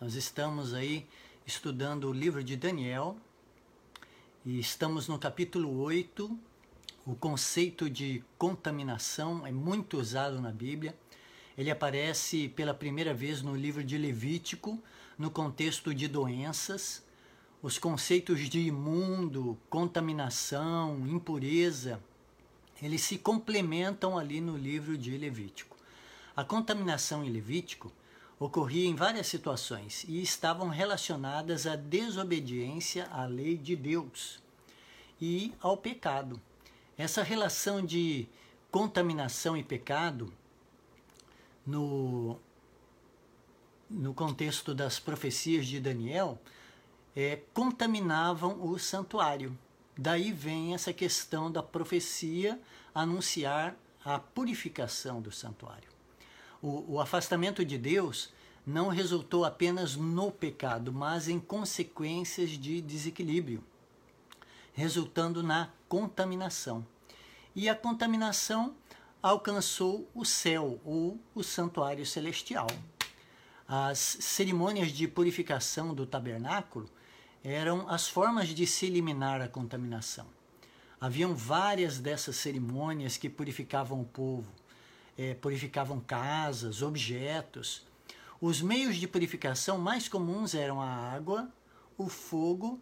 Nós estamos aí estudando o livro de Daniel e estamos no capítulo 8. O conceito de contaminação é muito usado na Bíblia. Ele aparece pela primeira vez no livro de Levítico, no contexto de doenças. Os conceitos de imundo, contaminação, impureza, eles se complementam ali no livro de Levítico. A contaminação em Levítico ocorria em várias situações e estavam relacionadas à desobediência à lei de Deus e ao pecado. Essa relação de contaminação e pecado no, no contexto das profecias de Daniel é, contaminavam o santuário. Daí vem essa questão da profecia anunciar a purificação do santuário o, o afastamento de Deus não resultou apenas no pecado, mas em consequências de desequilíbrio, resultando na contaminação. E a contaminação alcançou o céu ou o santuário celestial. As cerimônias de purificação do tabernáculo eram as formas de se eliminar a contaminação. Haviam várias dessas cerimônias que purificavam o povo é, purificavam casas, objetos. Os meios de purificação mais comuns eram a água, o fogo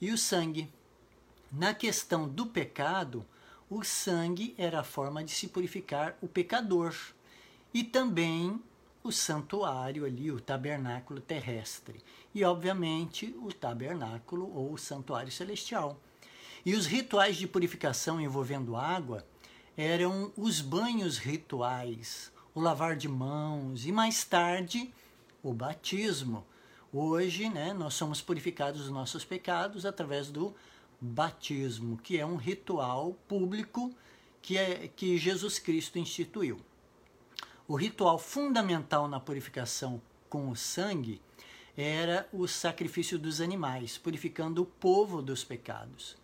e o sangue. Na questão do pecado, o sangue era a forma de se purificar o pecador e também o santuário ali, o tabernáculo terrestre e obviamente o tabernáculo ou o santuário celestial. E os rituais de purificação envolvendo água eram os banhos rituais, o lavar de mãos e mais tarde o batismo. Hoje, né, nós somos purificados dos nossos pecados através do batismo, que é um ritual público que, é, que Jesus Cristo instituiu. O ritual fundamental na purificação com o sangue era o sacrifício dos animais, purificando o povo dos pecados.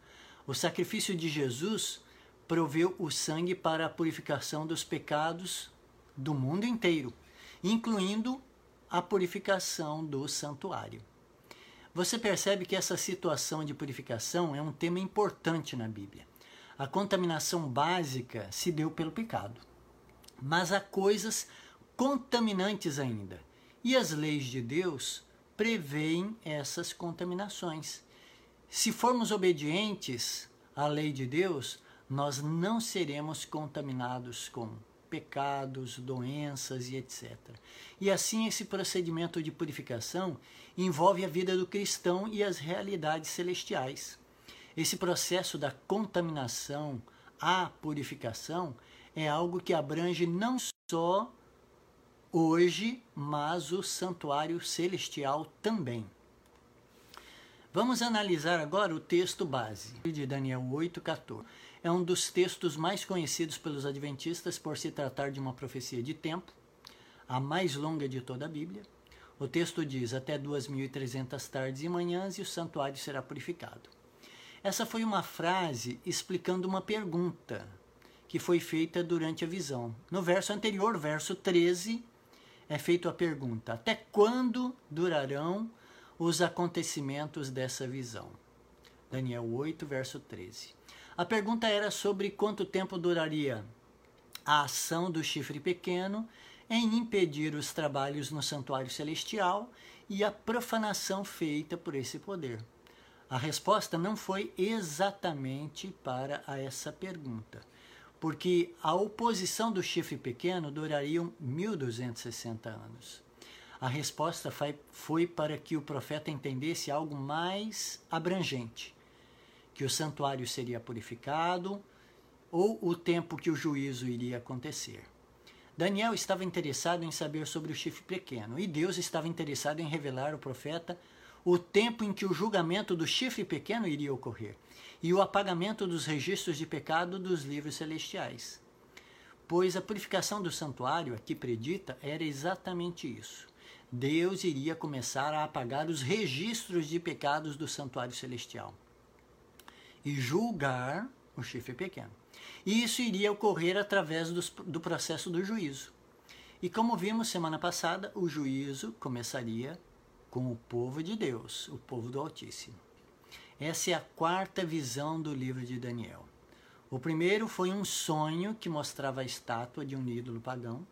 O sacrifício de Jesus proveu o sangue para a purificação dos pecados do mundo inteiro, incluindo a purificação do santuário. Você percebe que essa situação de purificação é um tema importante na Bíblia. A contaminação básica se deu pelo pecado, mas há coisas contaminantes ainda, e as leis de Deus preveem essas contaminações. Se formos obedientes à lei de Deus, nós não seremos contaminados com pecados, doenças e etc. E assim esse procedimento de purificação envolve a vida do cristão e as realidades celestiais. Esse processo da contaminação à purificação é algo que abrange não só hoje, mas o santuário celestial também. Vamos analisar agora o texto base de Daniel 8:14 é um dos textos mais conhecidos pelos adventistas por se tratar de uma profecia de tempo, a mais longa de toda a Bíblia. O texto diz: Até 2.300 tardes e manhãs e o santuário será purificado. Essa foi uma frase explicando uma pergunta que foi feita durante a visão. No verso anterior, verso 13, é feita a pergunta: Até quando durarão os acontecimentos dessa visão? Daniel 8, verso 13. A pergunta era sobre quanto tempo duraria a ação do chifre pequeno em impedir os trabalhos no santuário celestial e a profanação feita por esse poder. A resposta não foi exatamente para essa pergunta, porque a oposição do chifre pequeno duraria 1260 anos. A resposta foi para que o profeta entendesse algo mais abrangente que o santuário seria purificado ou o tempo que o juízo iria acontecer. Daniel estava interessado em saber sobre o chifre pequeno e Deus estava interessado em revelar ao profeta o tempo em que o julgamento do chifre pequeno iria ocorrer e o apagamento dos registros de pecado dos livros celestiais. Pois a purificação do santuário, aqui predita, era exatamente isso. Deus iria começar a apagar os registros de pecados do santuário celestial e julgar o chifre pequeno. E isso iria ocorrer através do, do processo do juízo. E como vimos semana passada, o juízo começaria com o povo de Deus, o povo do Altíssimo. Essa é a quarta visão do livro de Daniel. O primeiro foi um sonho que mostrava a estátua de um ídolo pagão.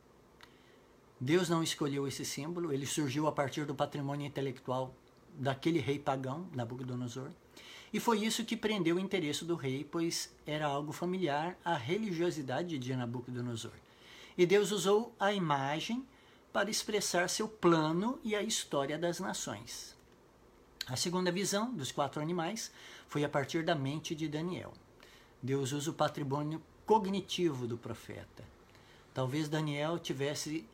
Deus não escolheu esse símbolo, ele surgiu a partir do patrimônio intelectual daquele rei pagão, Nabucodonosor. E foi isso que prendeu o interesse do rei, pois era algo familiar à religiosidade de Nabucodonosor. E Deus usou a imagem para expressar seu plano e a história das nações. A segunda visão dos quatro animais foi a partir da mente de Daniel. Deus usa o patrimônio cognitivo do profeta. Talvez Daniel tivesse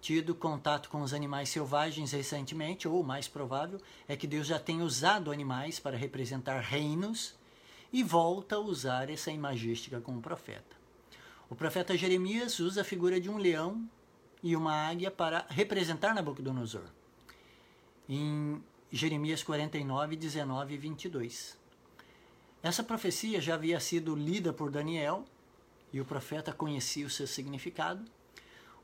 tido contato com os animais selvagens recentemente, ou mais provável é que Deus já tenha usado animais para representar reinos e volta a usar essa imagística com o profeta. O profeta Jeremias usa a figura de um leão e uma águia para representar Nabucodonosor. Em Jeremias 49, 19 e 22. Essa profecia já havia sido lida por Daniel e o profeta conhecia o seu significado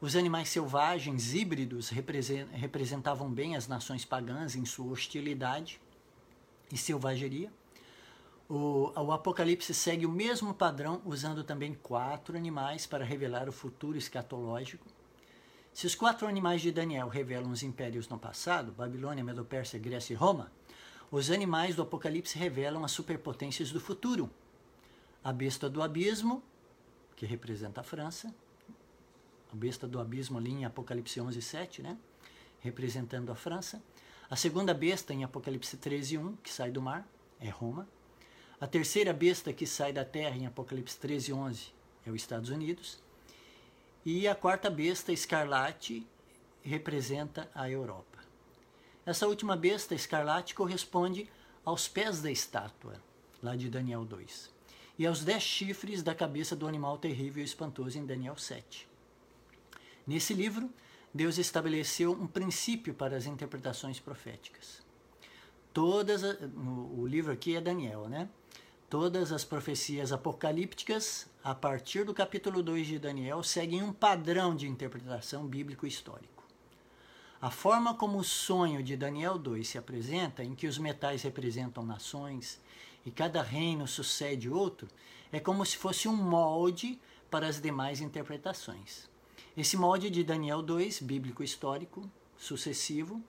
os animais selvagens híbridos representavam bem as nações pagãs em sua hostilidade e selvageria. O, o, Apocalipse segue o mesmo padrão, usando também quatro animais para revelar o futuro escatológico. Se os quatro animais de Daniel revelam os impérios no passado, Babilônia, Medo-Pérsia, Grécia e Roma, os animais do Apocalipse revelam as superpotências do futuro. A besta do abismo, que representa a França, besta do abismo ali em Apocalipse 11, 7, né? representando a França. A segunda besta em Apocalipse 13, 1, que sai do mar, é Roma. A terceira besta que sai da terra em Apocalipse 13, 11, é os Estados Unidos. E a quarta besta, escarlate, representa a Europa. Essa última besta, escarlate, corresponde aos pés da estátua, lá de Daniel 2, e aos dez chifres da cabeça do animal terrível e espantoso em Daniel 7. Nesse livro, Deus estabeleceu um princípio para as interpretações proféticas. Todas, o livro aqui é Daniel, né? Todas as profecias apocalípticas, a partir do capítulo 2 de Daniel, seguem um padrão de interpretação bíblico-histórico. A forma como o sonho de Daniel 2 se apresenta, em que os metais representam nações e cada reino sucede outro, é como se fosse um molde para as demais interpretações. Esse molde de Daniel 2, bíblico histórico, sucessivo,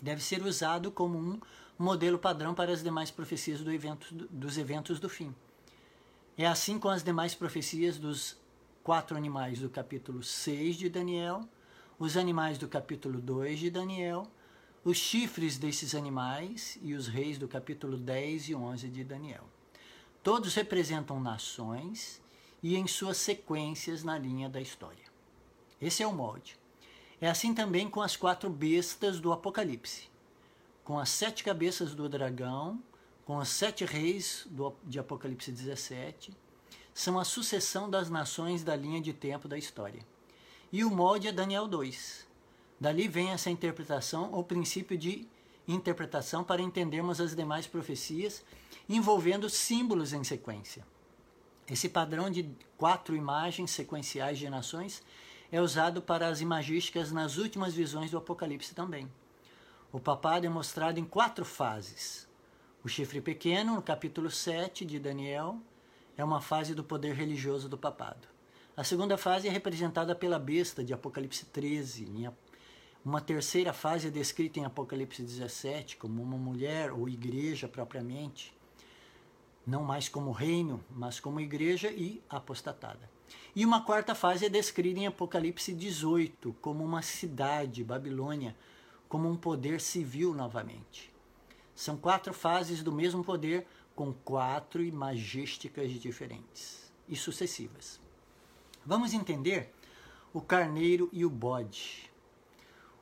deve ser usado como um modelo padrão para as demais profecias do evento, dos eventos do fim. É assim com as demais profecias dos quatro animais do capítulo 6 de Daniel, os animais do capítulo 2 de Daniel, os chifres desses animais e os reis do capítulo 10 e 11 de Daniel. Todos representam nações e em suas sequências na linha da história. Esse é o molde. É assim também com as quatro bestas do Apocalipse, com as sete cabeças do dragão, com os sete reis do, de Apocalipse 17, são a sucessão das nações da linha de tempo da história. E o molde é Daniel 2. Dali vem essa interpretação, ou princípio de interpretação, para entendermos as demais profecias envolvendo símbolos em sequência. Esse padrão de quatro imagens sequenciais de nações é usado para as imagísticas nas últimas visões do Apocalipse também. O papado é mostrado em quatro fases. O chifre pequeno, no capítulo 7 de Daniel, é uma fase do poder religioso do papado. A segunda fase é representada pela besta de Apocalipse 13. Uma terceira fase é descrita em Apocalipse 17 como uma mulher ou igreja propriamente, não mais como reino, mas como igreja e apostatada. E uma quarta fase é descrita em Apocalipse 18 como uma cidade, Babilônia, como um poder civil novamente. São quatro fases do mesmo poder com quatro imagísticas diferentes e sucessivas. Vamos entender o carneiro e o bode.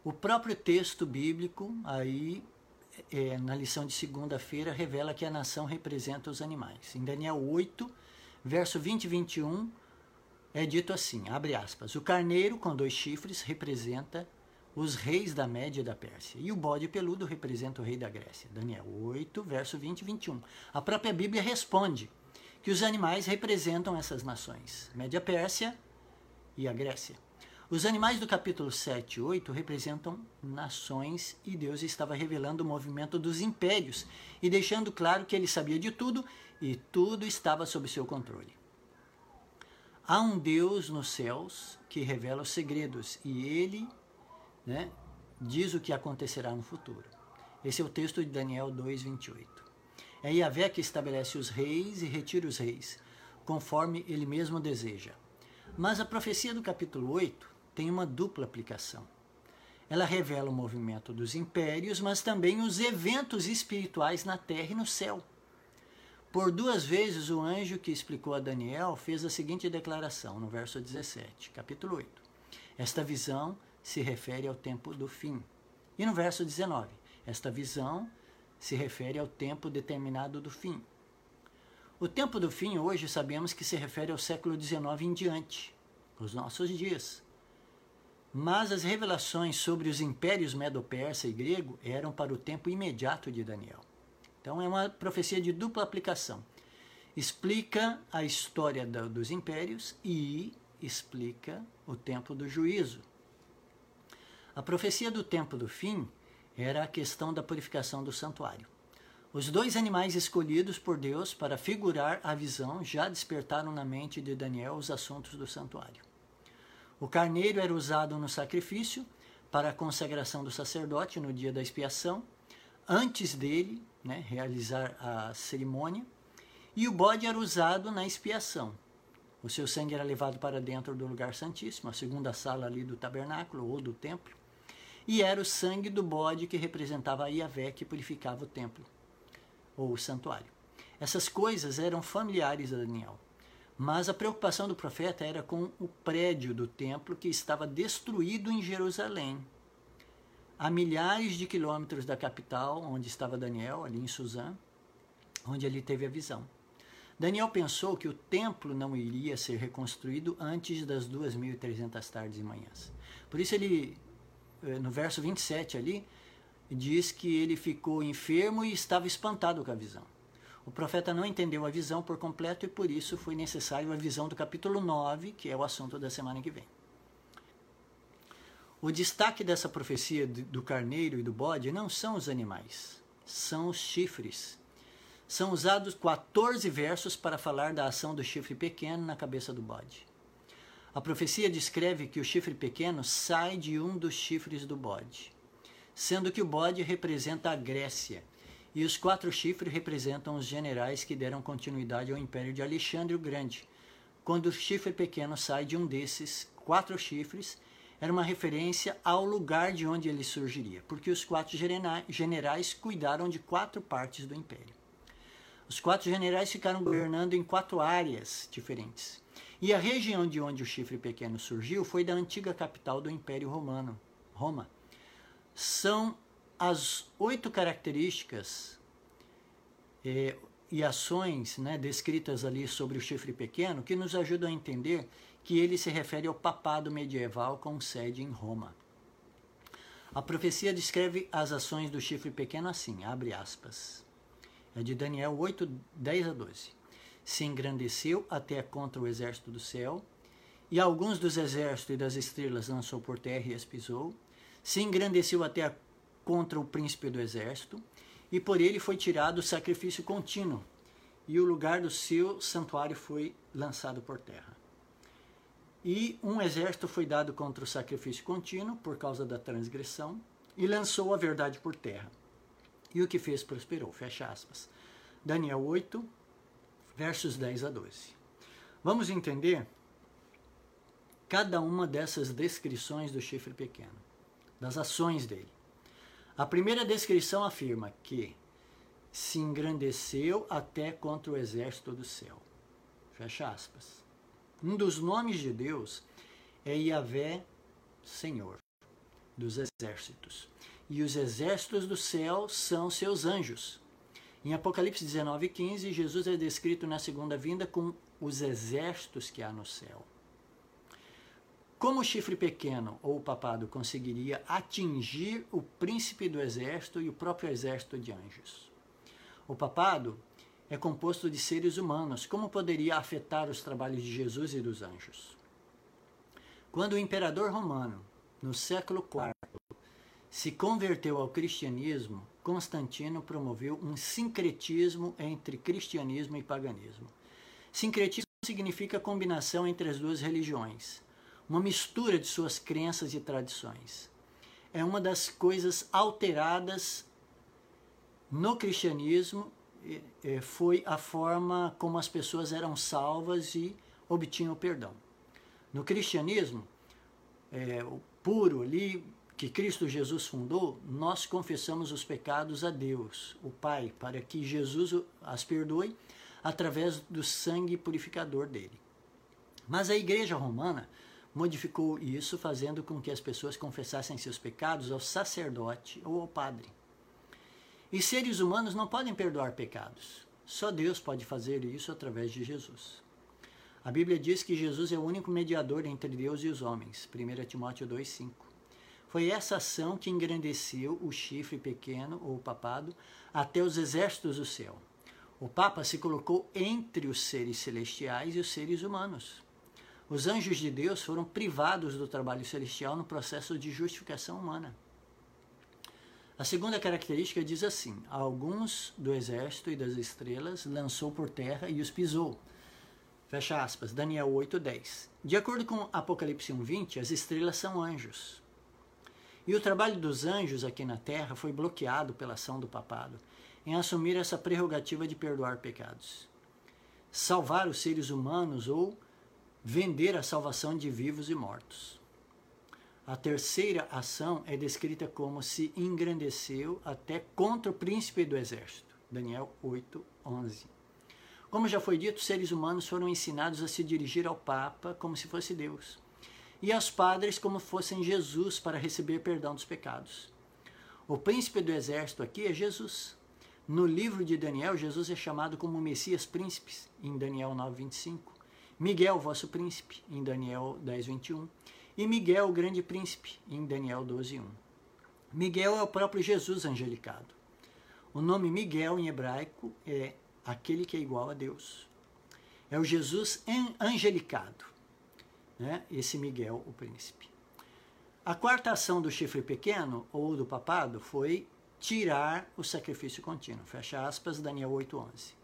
O próprio texto bíblico, aí é, na lição de segunda-feira, revela que a nação representa os animais. Em Daniel 8, verso 20 e 21, é dito assim, abre aspas, o carneiro com dois chifres representa os reis da Média da Pérsia, e o bode peludo representa o rei da Grécia. Daniel 8, verso 20 e 21. A própria Bíblia responde que os animais representam essas nações, Média Pérsia e a Grécia. Os animais do capítulo 7 e 8 representam nações e Deus estava revelando o movimento dos impérios e deixando claro que ele sabia de tudo e tudo estava sob seu controle. Há um Deus nos céus que revela os segredos e ele né, diz o que acontecerá no futuro. Esse é o texto de Daniel 2,28. É Yahvé que estabelece os reis e retira os reis, conforme ele mesmo deseja. Mas a profecia do capítulo 8 tem uma dupla aplicação. Ela revela o movimento dos impérios, mas também os eventos espirituais na terra e no céu. Por duas vezes o anjo que explicou a Daniel fez a seguinte declaração no verso 17, capítulo 8. Esta visão se refere ao tempo do fim. E no verso 19, esta visão se refere ao tempo determinado do fim. O tempo do fim hoje sabemos que se refere ao século XIX em diante, os nossos dias. Mas as revelações sobre os impérios medo-persa e grego eram para o tempo imediato de Daniel. Então é uma profecia de dupla aplicação. Explica a história dos impérios e explica o tempo do juízo. A profecia do tempo do fim era a questão da purificação do santuário. Os dois animais escolhidos por Deus para figurar a visão já despertaram na mente de Daniel os assuntos do santuário. O carneiro era usado no sacrifício para a consagração do sacerdote no dia da expiação. Antes dele, né, realizar a cerimônia, e o bode era usado na expiação. O seu sangue era levado para dentro do lugar santíssimo, a segunda sala ali do tabernáculo ou do templo, e era o sangue do bode que representava a Iavé que purificava o templo ou o santuário. Essas coisas eram familiares a Daniel. Mas a preocupação do profeta era com o prédio do templo que estava destruído em Jerusalém, a milhares de quilômetros da capital, onde estava Daniel, ali em Suzã, onde ele teve a visão. Daniel pensou que o templo não iria ser reconstruído antes das 2.300 tardes e manhãs. Por isso ele, eh, no verso 27 ali, diz que ele ficou enfermo e estava espantado com a visão. O profeta não entendeu a visão por completo e por isso foi necessário a visão do capítulo 9, que é o assunto da semana que vem. O destaque dessa profecia do carneiro e do bode não são os animais, são os chifres. São usados 14 versos para falar da ação do chifre pequeno na cabeça do bode. A profecia descreve que o chifre pequeno sai de um dos chifres do bode, sendo que o bode representa a Grécia e os quatro chifres representam os generais que deram continuidade ao império de Alexandre o Grande. Quando o chifre pequeno sai de um desses quatro chifres, era uma referência ao lugar de onde ele surgiria, porque os quatro generais cuidaram de quatro partes do império. Os quatro generais ficaram governando em quatro áreas diferentes. E a região de onde o chifre pequeno surgiu foi da antiga capital do Império Romano, Roma. São as oito características eh, e ações né, descritas ali sobre o chifre pequeno que nos ajudam a entender que ele se refere ao papado medieval com sede em Roma. A profecia descreve as ações do chifre pequeno assim, abre aspas. É de Daniel 8, 10 a 12. Se engrandeceu até contra o exército do céu, e alguns dos exércitos e das estrelas lançou por terra e as pisou. Se engrandeceu até contra o príncipe do exército, e por ele foi tirado o sacrifício contínuo, e o lugar do seu santuário foi lançado por terra. E um exército foi dado contra o sacrifício contínuo por causa da transgressão e lançou a verdade por terra. E o que fez prosperou. Fecha aspas. Daniel 8, versos 10 a 12. Vamos entender cada uma dessas descrições do chifre pequeno, das ações dele. A primeira descrição afirma que se engrandeceu até contra o exército do céu. Fecha aspas. Um dos nomes de Deus é Yahvé, Senhor dos exércitos. E os exércitos do céu são seus anjos. Em Apocalipse 19:15, Jesus é descrito na segunda vinda com os exércitos que há no céu. Como o chifre pequeno ou o papado conseguiria atingir o príncipe do exército e o próprio exército de anjos? O papado é composto de seres humanos. Como poderia afetar os trabalhos de Jesus e dos anjos? Quando o imperador romano, no século IV, se converteu ao cristianismo, Constantino promoveu um sincretismo entre cristianismo e paganismo. Sincretismo significa combinação entre as duas religiões, uma mistura de suas crenças e tradições. É uma das coisas alteradas no cristianismo foi a forma como as pessoas eram salvas e obtinham perdão. No cristianismo, é, o puro ali, que Cristo Jesus fundou, nós confessamos os pecados a Deus, o Pai, para que Jesus as perdoe através do sangue purificador dele. Mas a Igreja Romana modificou isso, fazendo com que as pessoas confessassem seus pecados ao sacerdote ou ao padre. E seres humanos não podem perdoar pecados. Só Deus pode fazer isso através de Jesus. A Bíblia diz que Jesus é o único mediador entre Deus e os homens. 1 Timóteo 2,5. Foi essa ação que engrandeceu o chifre pequeno, ou papado, até os exércitos do céu. O Papa se colocou entre os seres celestiais e os seres humanos. Os anjos de Deus foram privados do trabalho celestial no processo de justificação humana. A segunda característica diz assim: alguns do exército e das estrelas lançou por terra e os pisou. Fecha aspas, Daniel 8:10. De acordo com Apocalipse 1:20, as estrelas são anjos. E o trabalho dos anjos aqui na terra foi bloqueado pela ação do papado em assumir essa prerrogativa de perdoar pecados, salvar os seres humanos ou vender a salvação de vivos e mortos. A terceira ação é descrita como se engrandeceu até contra o príncipe do exército. Daniel 8, 11. Como já foi dito, seres humanos foram ensinados a se dirigir ao Papa como se fosse Deus e aos padres como fossem Jesus para receber perdão dos pecados. O príncipe do exército aqui é Jesus. No livro de Daniel, Jesus é chamado como Messias Príncipes, em Daniel 9:25. Miguel, vosso príncipe, em Daniel 10:21. E Miguel, o grande príncipe, em Daniel 12:1. Miguel é o próprio Jesus angelicado. O nome Miguel em hebraico é aquele que é igual a Deus. É o Jesus angelicado né? esse Miguel, o príncipe. A quarta ação do chifre pequeno, ou do papado, foi tirar o sacrifício contínuo. Fecha aspas, Daniel 8,11.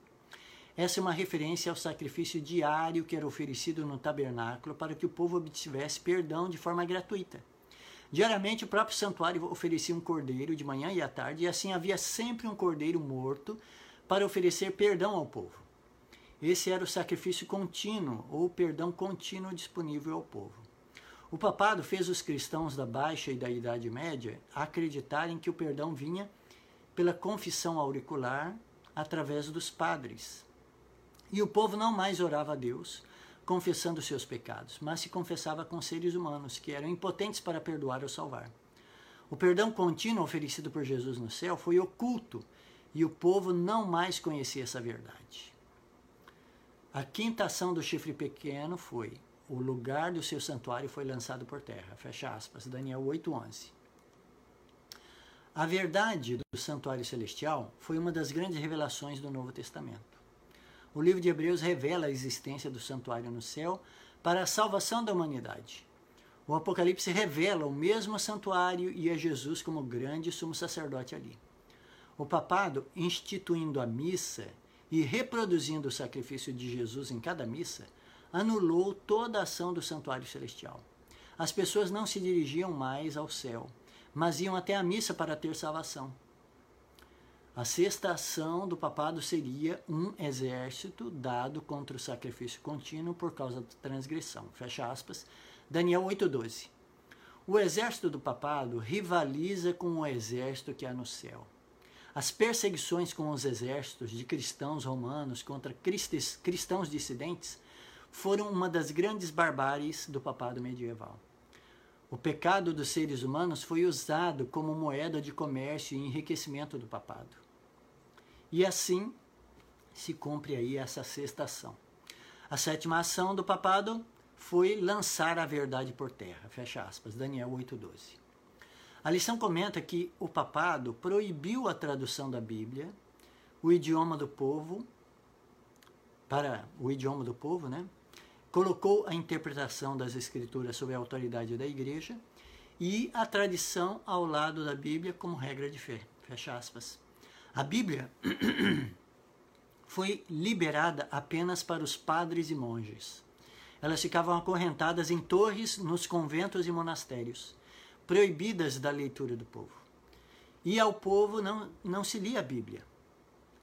Essa é uma referência ao sacrifício diário que era oferecido no tabernáculo para que o povo obtivesse perdão de forma gratuita. Diariamente, o próprio santuário oferecia um cordeiro de manhã e à tarde, e assim havia sempre um cordeiro morto para oferecer perdão ao povo. Esse era o sacrifício contínuo, ou perdão contínuo disponível ao povo. O papado fez os cristãos da Baixa e da Idade Média acreditarem que o perdão vinha pela confissão auricular através dos padres. E o povo não mais orava a Deus confessando seus pecados, mas se confessava com seres humanos que eram impotentes para perdoar ou salvar. O perdão contínuo oferecido por Jesus no céu foi oculto e o povo não mais conhecia essa verdade. A quinta ação do chifre pequeno foi: o lugar do seu santuário foi lançado por terra. Fecha aspas. Daniel 8:11. A verdade do santuário celestial foi uma das grandes revelações do Novo Testamento. O livro de Hebreus revela a existência do santuário no céu para a salvação da humanidade. O Apocalipse revela o mesmo santuário e a Jesus como grande sumo sacerdote ali. O papado, instituindo a missa e reproduzindo o sacrifício de Jesus em cada missa, anulou toda a ação do santuário celestial. As pessoas não se dirigiam mais ao céu, mas iam até a missa para ter salvação. A sexta ação do papado seria um exército dado contra o sacrifício contínuo por causa da transgressão. Fecha aspas. Daniel 8:12. O exército do papado rivaliza com o exército que há no céu. As perseguições com os exércitos de cristãos romanos contra cristãos dissidentes foram uma das grandes barbáries do papado medieval. O pecado dos seres humanos foi usado como moeda de comércio e enriquecimento do papado. E assim se cumpre aí essa sexta ação. A sétima ação do papado foi lançar a verdade por terra. Fecha aspas. Daniel 8:12. A lição comenta que o papado proibiu a tradução da Bíblia, o idioma do povo, para o idioma do povo, né? colocou a interpretação das Escrituras sob a autoridade da Igreja e a tradição ao lado da Bíblia como regra de fé. Fecha aspas. A Bíblia foi liberada apenas para os padres e monges. Elas ficavam acorrentadas em torres nos conventos e monastérios, proibidas da leitura do povo. E ao povo não, não se lia a Bíblia.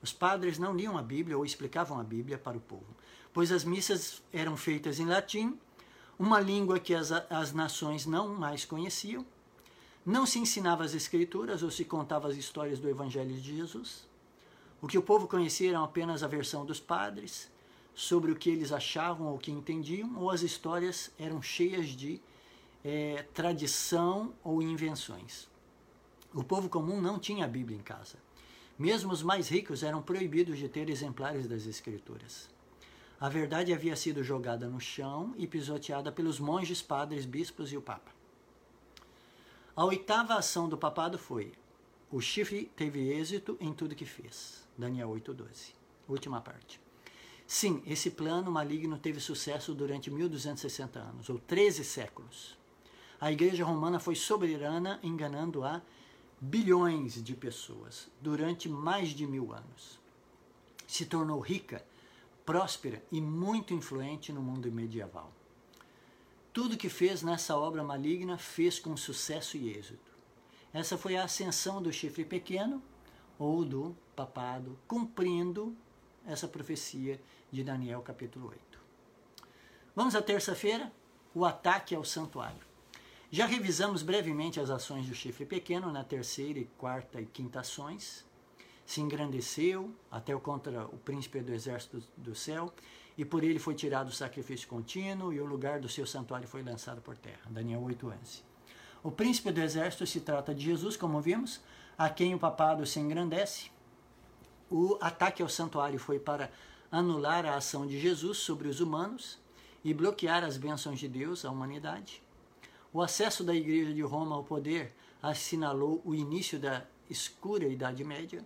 Os padres não liam a Bíblia ou explicavam a Bíblia para o povo, pois as missas eram feitas em latim, uma língua que as, as nações não mais conheciam. Não se ensinava as escrituras ou se contava as histórias do Evangelho de Jesus. O que o povo conhecia era apenas a versão dos padres, sobre o que eles achavam ou que entendiam, ou as histórias eram cheias de é, tradição ou invenções. O povo comum não tinha a Bíblia em casa. Mesmo os mais ricos eram proibidos de ter exemplares das Escrituras. A verdade havia sido jogada no chão e pisoteada pelos monges, padres, bispos e o Papa. A oitava ação do papado foi: o chifre teve êxito em tudo que fez. Daniel 8,12. Última parte. Sim, esse plano maligno teve sucesso durante 1260 anos, ou 13 séculos. A Igreja Romana foi soberana, enganando a bilhões de pessoas durante mais de mil anos. Se tornou rica, próspera e muito influente no mundo medieval. Tudo que fez nessa obra maligna fez com sucesso e êxito. Essa foi a ascensão do chifre pequeno ou do papado, cumprindo essa profecia de Daniel capítulo 8. Vamos à terça-feira, o ataque ao santuário. Já revisamos brevemente as ações do chifre pequeno na terceira, e quarta e quinta ações. Se engrandeceu até contra o príncipe do exército do céu, e por ele foi tirado o sacrifício contínuo, e o lugar do seu santuário foi lançado por terra. Daniel 8:11. O príncipe do exército se trata de Jesus, como vimos, a quem o papado se engrandece. O ataque ao santuário foi para anular a ação de Jesus sobre os humanos e bloquear as bênçãos de Deus à humanidade. O acesso da Igreja de Roma ao poder assinalou o início da escura Idade Média.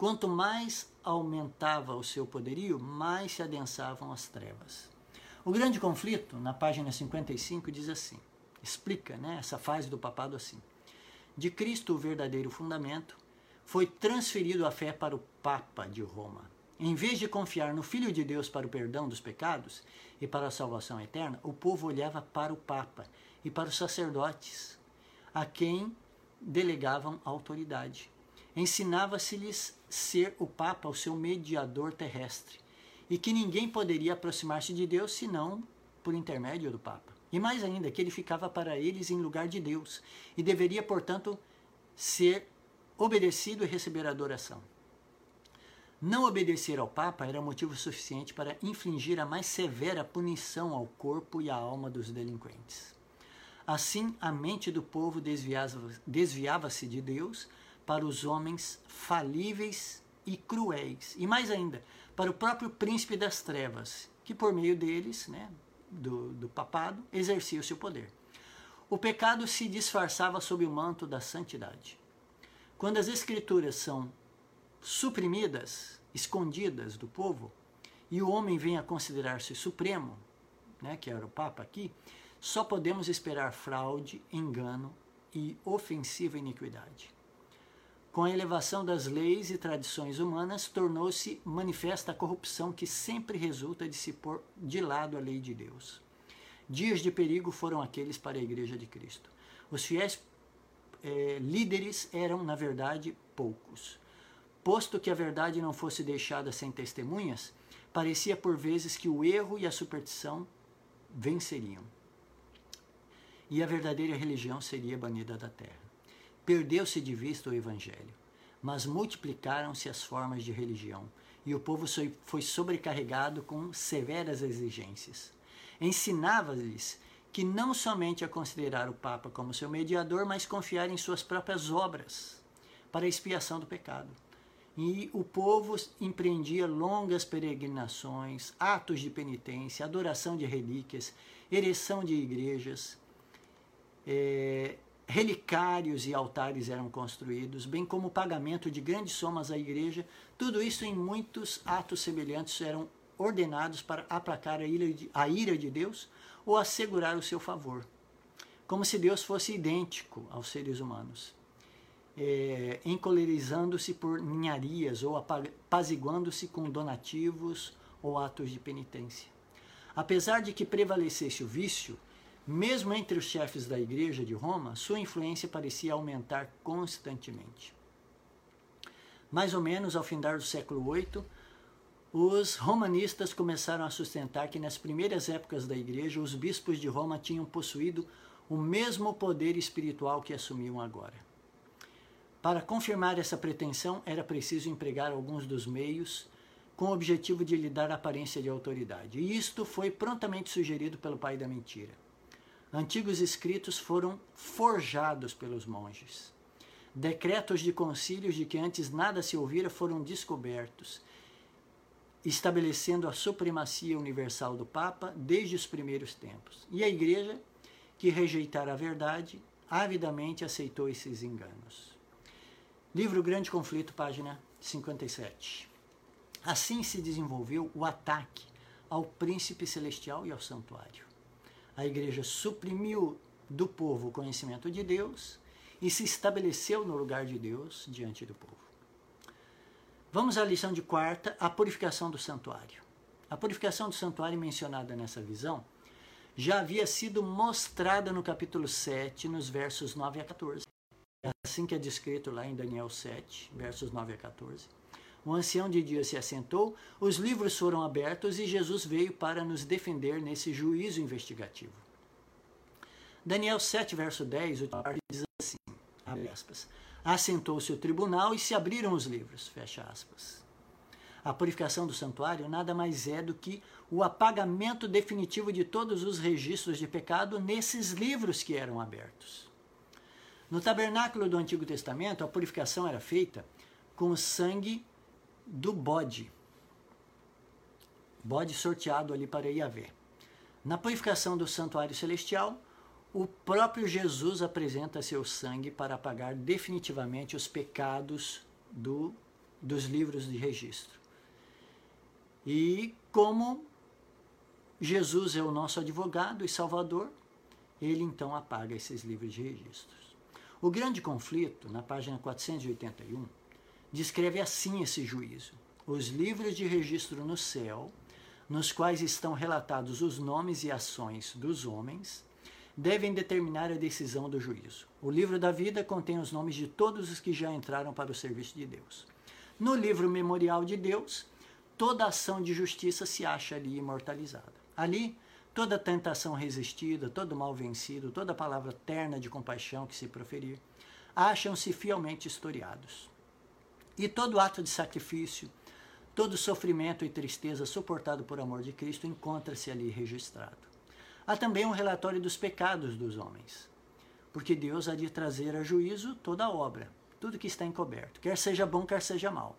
Quanto mais aumentava o seu poderio, mais se adensavam as trevas. O grande conflito, na página 55, diz assim: explica né, essa fase do papado assim. De Cristo, o verdadeiro fundamento, foi transferido a fé para o Papa de Roma em vez de confiar no Filho de Deus para o perdão dos pecados e para a salvação eterna, o povo olhava para o Papa e para os sacerdotes, a quem delegavam autoridade. Ensinava-se-lhes ser o Papa o seu mediador terrestre e que ninguém poderia aproximar-se de Deus senão por intermédio do Papa. E mais ainda, que ele ficava para eles em lugar de Deus e deveria, portanto, ser obedecido e receber adoração. Não obedecer ao Papa era motivo suficiente para infligir a mais severa punição ao corpo e à alma dos delinquentes. Assim, a mente do povo desviava-se de Deus para os homens falíveis e cruéis, e mais ainda, para o próprio príncipe das trevas, que por meio deles, né, do, do papado, exercia o seu poder. O pecado se disfarçava sob o manto da santidade. Quando as escrituras são suprimidas, escondidas do povo, e o homem vem a considerar-se supremo, né, que era o Papa aqui, só podemos esperar fraude, engano e ofensiva iniquidade. Com a elevação das leis e tradições humanas, tornou-se manifesta a corrupção que sempre resulta de se pôr de lado a lei de Deus. Dias de perigo foram aqueles para a Igreja de Cristo. Os fiéis eh, líderes eram, na verdade, poucos. Posto que a verdade não fosse deixada sem testemunhas, parecia por vezes que o erro e a superstição venceriam. E a verdadeira religião seria banida da terra. Perdeu-se de vista o evangelho, mas multiplicaram-se as formas de religião, e o povo foi sobrecarregado com severas exigências. Ensinava-lhes que não somente a considerar o Papa como seu mediador, mas confiar em suas próprias obras para a expiação do pecado. E o povo empreendia longas peregrinações, atos de penitência, adoração de relíquias, ereção de igrejas, é, relicários e altares eram construídos, bem como o pagamento de grandes somas à igreja. Tudo isso em muitos atos semelhantes eram ordenados para aplacar a ira de, a ira de Deus ou assegurar o seu favor, como se Deus fosse idêntico aos seres humanos, é, encolerizando-se por ninharias ou apaziguando-se com donativos ou atos de penitência. Apesar de que prevalecesse o vício, mesmo entre os chefes da Igreja de Roma, sua influência parecia aumentar constantemente. Mais ou menos ao findar do século VIII, os romanistas começaram a sustentar que nas primeiras épocas da Igreja, os bispos de Roma tinham possuído o mesmo poder espiritual que assumiam agora. Para confirmar essa pretensão, era preciso empregar alguns dos meios com o objetivo de lhe dar aparência de autoridade. E isto foi prontamente sugerido pelo pai da mentira. Antigos escritos foram forjados pelos monges. Decretos de concílios de que antes nada se ouvira foram descobertos, estabelecendo a supremacia universal do Papa desde os primeiros tempos. E a Igreja, que rejeitara a verdade, avidamente aceitou esses enganos. Livro Grande Conflito, página 57. Assim se desenvolveu o ataque ao príncipe celestial e ao santuário. A igreja suprimiu do povo o conhecimento de Deus e se estabeleceu no lugar de Deus diante do povo. Vamos à lição de quarta, a purificação do santuário. A purificação do santuário mencionada nessa visão já havia sido mostrada no capítulo 7, nos versos 9 a 14. É assim que é descrito lá em Daniel 7, versos 9 a 14. O ancião de dia se assentou, os livros foram abertos e Jesus veio para nos defender nesse juízo investigativo. Daniel 7, verso 10, o diz assim, aspas, assentou-se o tribunal e se abriram os livros, fecha aspas. A purificação do santuário nada mais é do que o apagamento definitivo de todos os registros de pecado nesses livros que eram abertos. No tabernáculo do Antigo Testamento, a purificação era feita com o sangue do bode. Bode sorteado ali para Iavé. Na purificação do santuário celestial, o próprio Jesus apresenta seu sangue para apagar definitivamente os pecados do, dos livros de registro. E como Jesus é o nosso advogado e salvador, ele então apaga esses livros de registros. O grande conflito, na página 481, descreve assim esse juízo: os livros de registro no céu, nos quais estão relatados os nomes e ações dos homens, devem determinar a decisão do juízo. O livro da vida contém os nomes de todos os que já entraram para o serviço de Deus. No livro memorial de Deus, toda ação de justiça se acha ali imortalizada. Ali, toda tentação resistida, todo mal vencido, toda palavra terna de compaixão que se proferir, acham-se fielmente historiados. E todo ato de sacrifício, todo sofrimento e tristeza suportado por amor de Cristo encontra-se ali registrado. Há também um relatório dos pecados dos homens, porque Deus há de trazer a juízo toda a obra, tudo que está encoberto, quer seja bom, quer seja mal.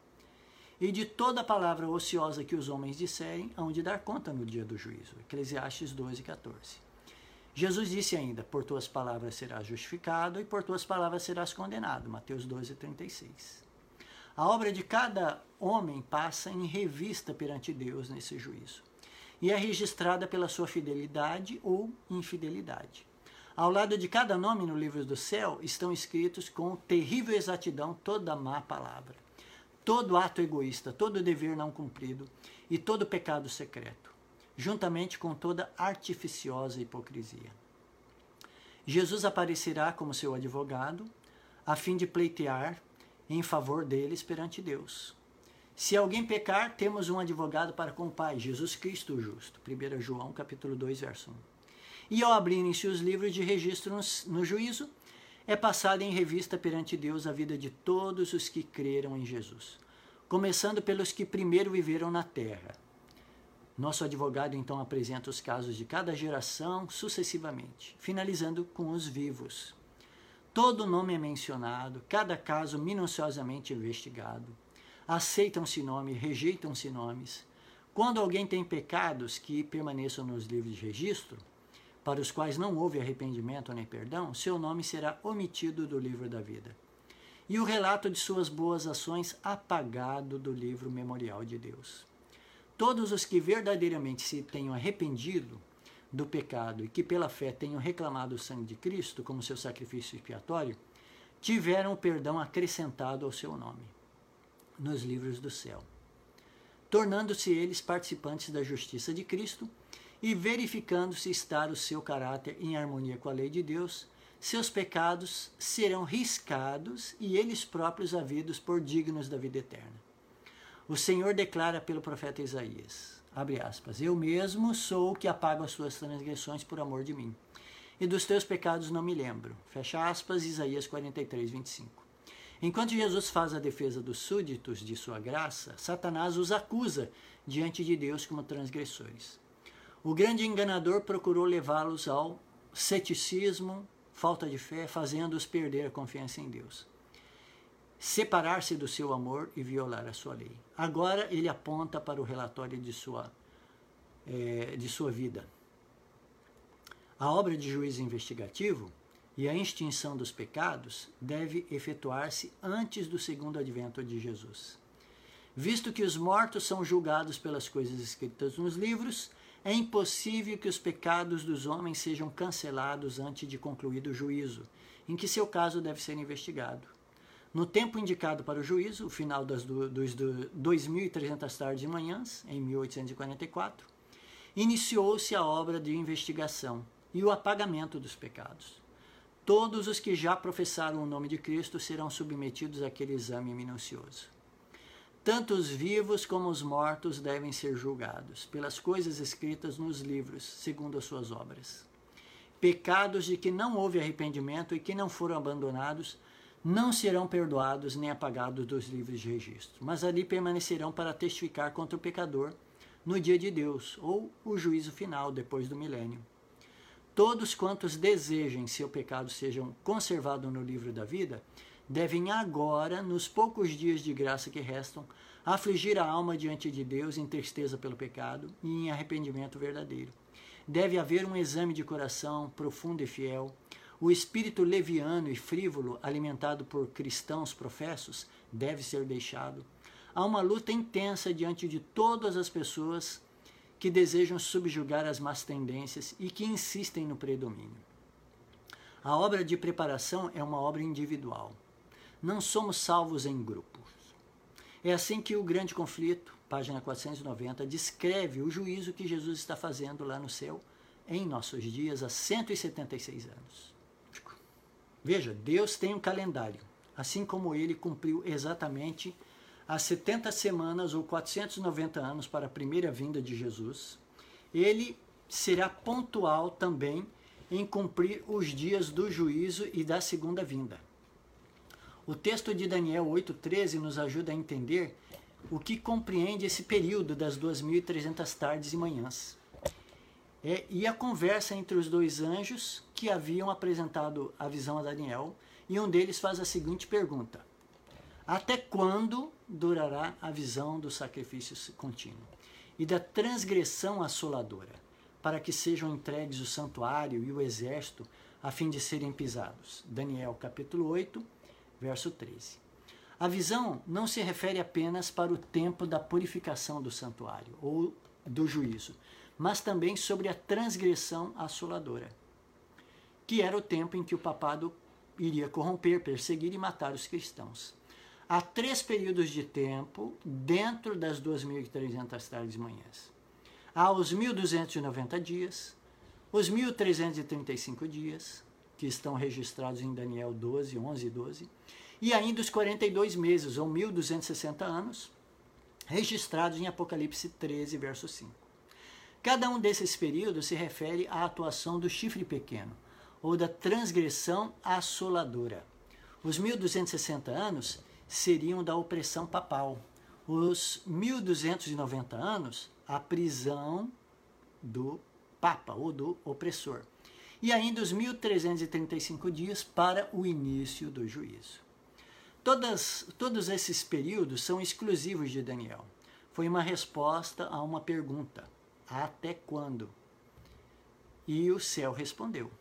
E de toda palavra ociosa que os homens disserem, hão de dar conta no dia do juízo. Eclesiastes 12, 14. Jesus disse ainda: Por tuas palavras serás justificado e por tuas palavras serás condenado. Mateus 12, 36. A obra de cada homem passa em revista perante Deus nesse juízo e é registrada pela sua fidelidade ou infidelidade. Ao lado de cada nome no livro do céu estão escritos com terrível exatidão toda má palavra, todo ato egoísta, todo dever não cumprido e todo pecado secreto, juntamente com toda artificiosa hipocrisia. Jesus aparecerá como seu advogado, a fim de pleitear em favor deles perante Deus. Se alguém pecar, temos um advogado para com o Pai, Jesus Cristo o justo. 1 João capítulo 2, verso 1. E ao abrirem-se os livros de registro no, juízo, é passada em revista perante Deus a vida de todos os que creram em Jesus, começando pelos que primeiro viveram na terra. Nosso advogado então apresenta os casos de cada geração sucessivamente, finalizando com os vivos. Todo nome é mencionado, cada caso minuciosamente investigado. Aceitam-se nomes, rejeitam-se nomes. Quando alguém tem pecados que permaneçam nos livros de registro, para os quais não houve arrependimento nem perdão, seu nome será omitido do livro da vida. E o relato de suas boas ações apagado do livro memorial de Deus. todos os que verdadeiramente se tenham arrependido do pecado e que pela fé tenham reclamado o sangue de Cristo como seu sacrifício expiatório, tiveram o perdão acrescentado ao seu nome nos livros do céu, tornando-se eles participantes da justiça de Cristo e verificando-se estar o seu caráter em harmonia com a lei de Deus, seus pecados serão riscados e eles próprios havidos por dignos da vida eterna. O Senhor declara pelo profeta Isaías, abre aspas, Eu mesmo sou o que apago as suas transgressões por amor de mim, e dos teus pecados não me lembro. Fecha aspas, Isaías 43, 25. Enquanto Jesus faz a defesa dos súditos de sua graça, Satanás os acusa diante de Deus como transgressores. O grande enganador procurou levá-los ao ceticismo, falta de fé, fazendo-os perder a confiança em Deus. Separar-se do seu amor e violar a sua lei. Agora ele aponta para o relatório de sua, é, de sua vida. A obra de juízo investigativo e a extinção dos pecados deve efetuar-se antes do segundo advento de Jesus. Visto que os mortos são julgados pelas coisas escritas nos livros, é impossível que os pecados dos homens sejam cancelados antes de concluído o juízo, em que seu caso deve ser investigado. No tempo indicado para o juízo, o final das do, dos do 2.300 tardes e manhãs, em 1844, iniciou-se a obra de investigação e o apagamento dos pecados. Todos os que já professaram o nome de Cristo serão submetidos àquele exame minucioso. Tanto os vivos como os mortos devem ser julgados pelas coisas escritas nos livros, segundo as suas obras. Pecados de que não houve arrependimento e que não foram abandonados não serão perdoados nem apagados dos livros de registro, mas ali permanecerão para testificar contra o pecador no dia de Deus ou o juízo final depois do milênio. Todos quantos desejem seu pecado sejam conservados no livro da vida devem agora, nos poucos dias de graça que restam, afligir a alma diante de Deus em tristeza pelo pecado e em arrependimento verdadeiro. Deve haver um exame de coração profundo e fiel. O espírito leviano e frívolo, alimentado por cristãos professos, deve ser deixado. Há uma luta intensa diante de todas as pessoas que desejam subjugar as más tendências e que insistem no predomínio. A obra de preparação é uma obra individual não somos salvos em grupos. É assim que o grande conflito, página 490, descreve o juízo que Jesus está fazendo lá no céu em nossos dias há 176 anos. Veja, Deus tem um calendário, assim como ele cumpriu exatamente as 70 semanas ou 490 anos para a primeira vinda de Jesus, ele será pontual também em cumprir os dias do juízo e da segunda vinda. O texto de Daniel 8,13 nos ajuda a entender o que compreende esse período das 2.300 tardes e manhãs. É, e a conversa entre os dois anjos que haviam apresentado a visão a Daniel, e um deles faz a seguinte pergunta: Até quando durará a visão do sacrifício contínuo e da transgressão assoladora, para que sejam entregues o santuário e o exército a fim de serem pisados? Daniel capítulo 8, verso 13. A visão não se refere apenas para o tempo da purificação do santuário ou do juízo, mas também sobre a transgressão assoladora, que era o tempo em que o papado iria corromper, perseguir e matar os cristãos. Há três períodos de tempo dentro das 2.300 tardes e manhãs. Há os 1.290 dias, os 1.335 dias, que estão registrados em Daniel 12, 11 e 12, e ainda os 42 meses, ou 1260 anos, registrados em Apocalipse 13, verso 5. Cada um desses períodos se refere à atuação do chifre pequeno, ou da transgressão assoladora. Os 1260 anos seriam da opressão papal. Os 1290 anos, a prisão do papa ou do opressor e ainda os 1335 dias para o início do juízo. Todas, todos esses períodos são exclusivos de Daniel. Foi uma resposta a uma pergunta: até quando? E o céu respondeu.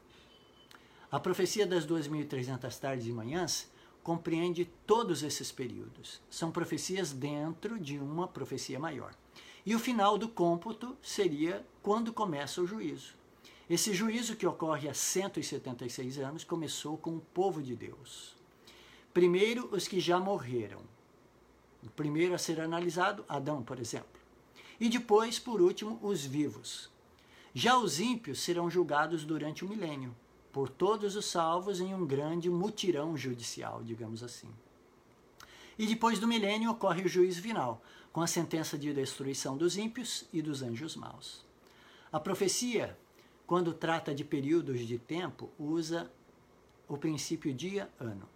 A profecia das 2.300 tardes e manhãs compreende todos esses períodos. São profecias dentro de uma profecia maior. E o final do cômputo seria quando começa o juízo. Esse juízo que ocorre há 176 anos começou com o povo de Deus. Primeiro, os que já morreram. O primeiro a ser analisado, Adão, por exemplo. E depois, por último, os vivos. Já os ímpios serão julgados durante o milênio, por todos os salvos em um grande mutirão judicial, digamos assim. E depois do milênio ocorre o juízo final, com a sentença de destruição dos ímpios e dos anjos maus. A profecia, quando trata de períodos de tempo, usa o princípio dia-ano.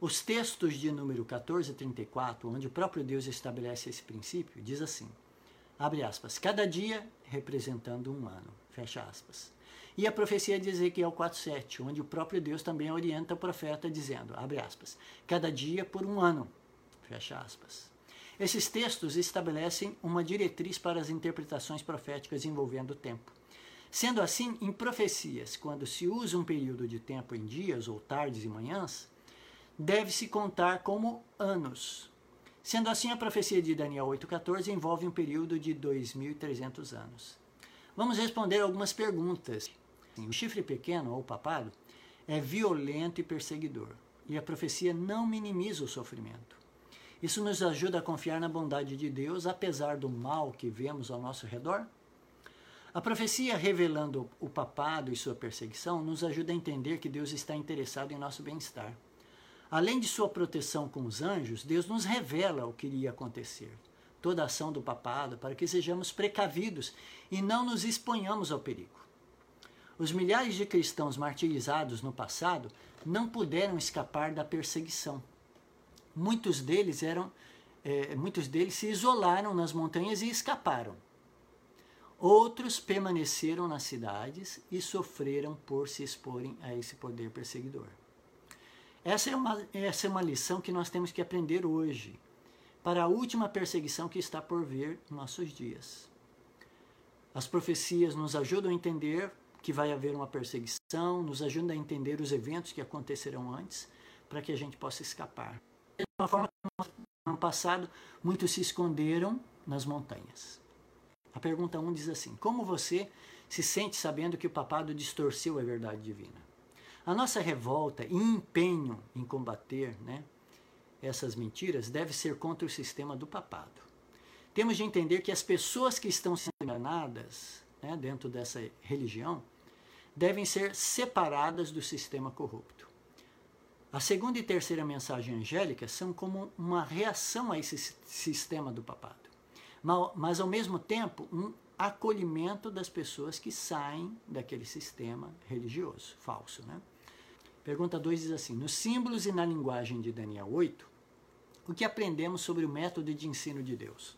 Os textos de número 14 e 34, onde o próprio Deus estabelece esse princípio, diz assim: abre aspas, cada dia representando um ano, fecha aspas. E a profecia de Ezequiel 4:7, onde o próprio Deus também orienta o profeta dizendo, abre aspas, cada dia por um ano, fecha aspas. Esses textos estabelecem uma diretriz para as interpretações proféticas envolvendo o tempo. Sendo assim, em profecias, quando se usa um período de tempo em dias ou tardes e manhãs, deve-se contar como anos. Sendo assim, a profecia de Daniel 8,14 envolve um período de 2.300 anos. Vamos responder algumas perguntas. O chifre pequeno, ou papado, é violento e perseguidor, e a profecia não minimiza o sofrimento. Isso nos ajuda a confiar na bondade de Deus, apesar do mal que vemos ao nosso redor? A profecia revelando o papado e sua perseguição nos ajuda a entender que Deus está interessado em nosso bem-estar. Além de sua proteção com os anjos, Deus nos revela o que iria acontecer, toda a ação do papado, para que sejamos precavidos e não nos exponhamos ao perigo. Os milhares de cristãos martirizados no passado não puderam escapar da perseguição muitos deles eram, é, muitos deles se isolaram nas montanhas e escaparam. Outros permaneceram nas cidades e sofreram por se exporem a esse poder perseguidor. Essa é uma, essa é uma lição que nós temos que aprender hoje, para a última perseguição que está por vir em nossos dias. As profecias nos ajudam a entender que vai haver uma perseguição, nos ajudam a entender os eventos que acontecerão antes, para que a gente possa escapar uma forma no passado muitos se esconderam nas montanhas. A pergunta 1 um diz assim: Como você se sente sabendo que o papado distorceu a verdade divina? A nossa revolta e empenho em combater né, essas mentiras deve ser contra o sistema do papado. Temos de entender que as pessoas que estão sendo enganadas né, dentro dessa religião devem ser separadas do sistema corrupto. A segunda e terceira mensagem angélica são como uma reação a esse sistema do papado, mas ao mesmo tempo um acolhimento das pessoas que saem daquele sistema religioso falso. Né? Pergunta 2 diz assim: Nos símbolos e na linguagem de Daniel 8, o que aprendemos sobre o método de ensino de Deus?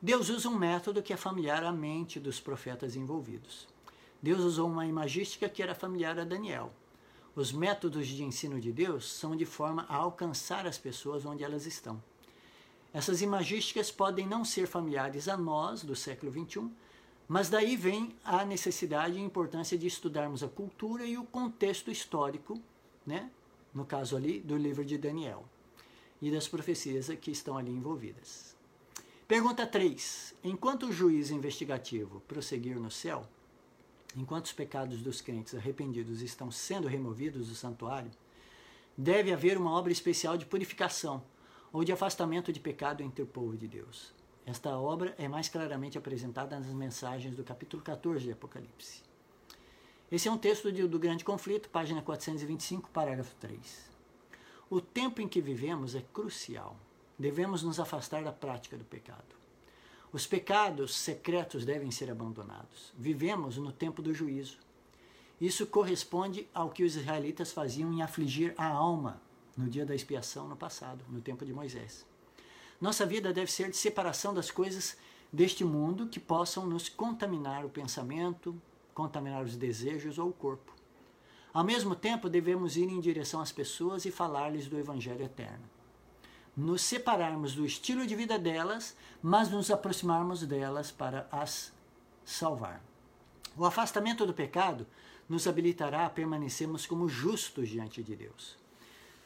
Deus usa um método que é familiar à mente dos profetas envolvidos. Deus usou uma imagística que era familiar a Daniel. Os métodos de ensino de Deus são de forma a alcançar as pessoas onde elas estão. Essas imagísticas podem não ser familiares a nós do século XXI, mas daí vem a necessidade e importância de estudarmos a cultura e o contexto histórico, né? no caso ali do livro de Daniel e das profecias que estão ali envolvidas. Pergunta 3. Enquanto o juiz investigativo prosseguir no céu, enquanto os pecados dos crentes arrependidos estão sendo removidos do santuário, deve haver uma obra especial de purificação ou de afastamento de pecado entre o povo de Deus. Esta obra é mais claramente apresentada nas mensagens do capítulo 14 de Apocalipse. Esse é um texto de, do Grande Conflito, página 425, parágrafo 3. O tempo em que vivemos é crucial. Devemos nos afastar da prática do pecado. Os pecados secretos devem ser abandonados. Vivemos no tempo do juízo. Isso corresponde ao que os israelitas faziam em afligir a alma no dia da expiação no passado, no tempo de Moisés. Nossa vida deve ser de separação das coisas deste mundo que possam nos contaminar o pensamento, contaminar os desejos ou o corpo. Ao mesmo tempo, devemos ir em direção às pessoas e falar-lhes do Evangelho eterno nos separarmos do estilo de vida delas, mas nos aproximarmos delas para as salvar. O afastamento do pecado nos habilitará a permanecermos como justos diante de Deus.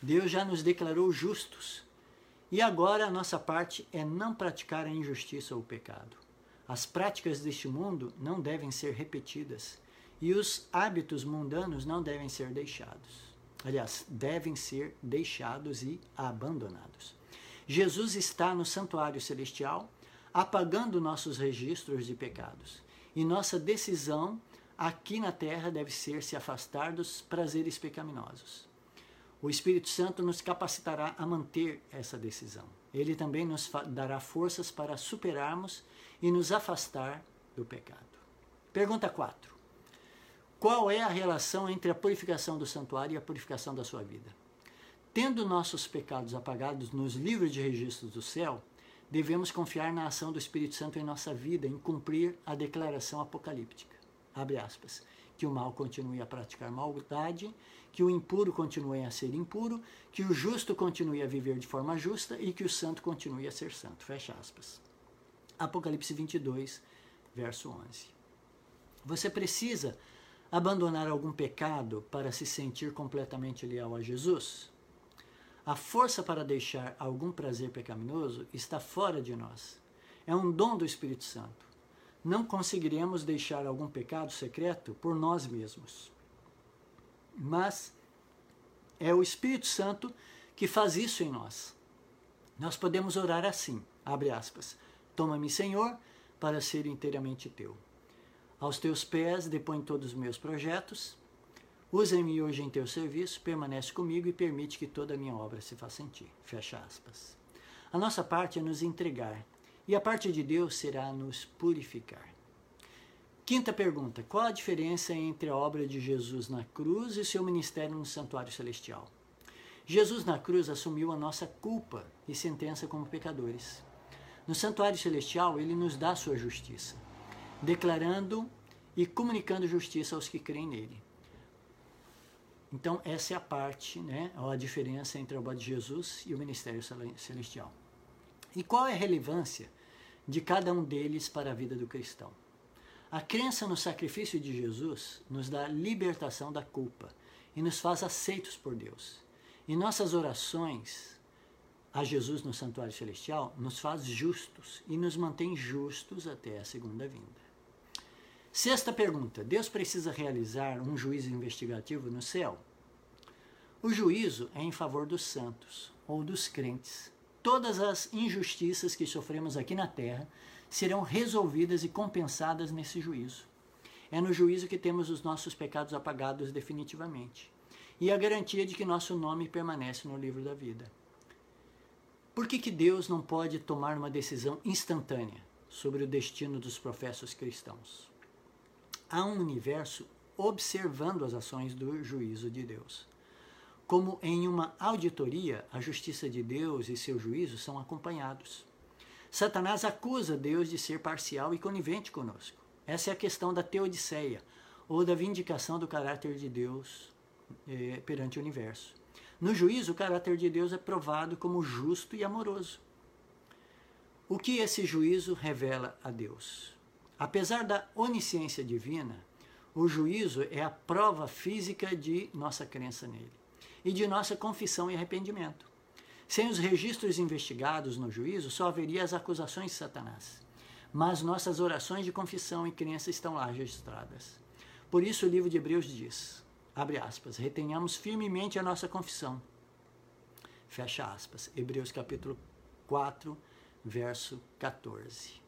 Deus já nos declarou justos. E agora a nossa parte é não praticar a injustiça ou o pecado. As práticas deste mundo não devem ser repetidas e os hábitos mundanos não devem ser deixados. Aliás, devem ser deixados e abandonados. Jesus está no santuário celestial, apagando nossos registros de pecados. E nossa decisão aqui na terra deve ser se afastar dos prazeres pecaminosos. O Espírito Santo nos capacitará a manter essa decisão. Ele também nos dará forças para superarmos e nos afastar do pecado. Pergunta 4. Qual é a relação entre a purificação do santuário e a purificação da sua vida? Tendo nossos pecados apagados nos livros de registros do céu, devemos confiar na ação do Espírito Santo em nossa vida, em cumprir a declaração apocalíptica. Abre aspas. Que o mal continue a praticar maldade, que o impuro continue a ser impuro, que o justo continue a viver de forma justa e que o santo continue a ser santo. Fecha aspas. Apocalipse 22, verso 11. Você precisa abandonar algum pecado para se sentir completamente leal a Jesus? A força para deixar algum prazer pecaminoso está fora de nós. É um dom do Espírito Santo. Não conseguiremos deixar algum pecado secreto por nós mesmos. Mas é o Espírito Santo que faz isso em nós. Nós podemos orar assim, abre aspas, Toma-me, Senhor, para ser inteiramente teu. Aos teus pés depõe todos os meus projetos, Usa-me hoje em teu serviço, permanece comigo e permite que toda a minha obra se faça em ti. Fecha aspas. A nossa parte é nos entregar e a parte de Deus será nos purificar. Quinta pergunta: qual a diferença entre a obra de Jesus na cruz e seu ministério no santuário celestial? Jesus na cruz assumiu a nossa culpa e sentença como pecadores. No santuário celestial, ele nos dá sua justiça, declarando e comunicando justiça aos que creem nele. Então, essa é a parte, né, a diferença entre a obra de Jesus e o ministério celestial. E qual é a relevância de cada um deles para a vida do cristão? A crença no sacrifício de Jesus nos dá libertação da culpa e nos faz aceitos por Deus. E nossas orações a Jesus no santuário celestial nos faz justos e nos mantém justos até a segunda vinda. Sexta pergunta: Deus precisa realizar um juízo investigativo no céu? O juízo é em favor dos santos ou dos crentes. Todas as injustiças que sofremos aqui na terra serão resolvidas e compensadas nesse juízo. É no juízo que temos os nossos pecados apagados definitivamente e a garantia de que nosso nome permanece no livro da vida. Por que, que Deus não pode tomar uma decisão instantânea sobre o destino dos professos cristãos? há um universo observando as ações do juízo de Deus. Como em uma auditoria, a justiça de Deus e seu juízo são acompanhados. Satanás acusa Deus de ser parcial e conivente conosco. Essa é a questão da teodiceia, ou da vindicação do caráter de Deus eh, perante o universo. No juízo, o caráter de Deus é provado como justo e amoroso. O que esse juízo revela a Deus? Apesar da onisciência divina, o juízo é a prova física de nossa crença nele e de nossa confissão e arrependimento. Sem os registros investigados no juízo, só haveria as acusações de Satanás. Mas nossas orações de confissão e crença estão lá registradas. Por isso o livro de Hebreus diz, abre aspas, retenhamos firmemente a nossa confissão. Fecha aspas. Hebreus capítulo 4, verso 14.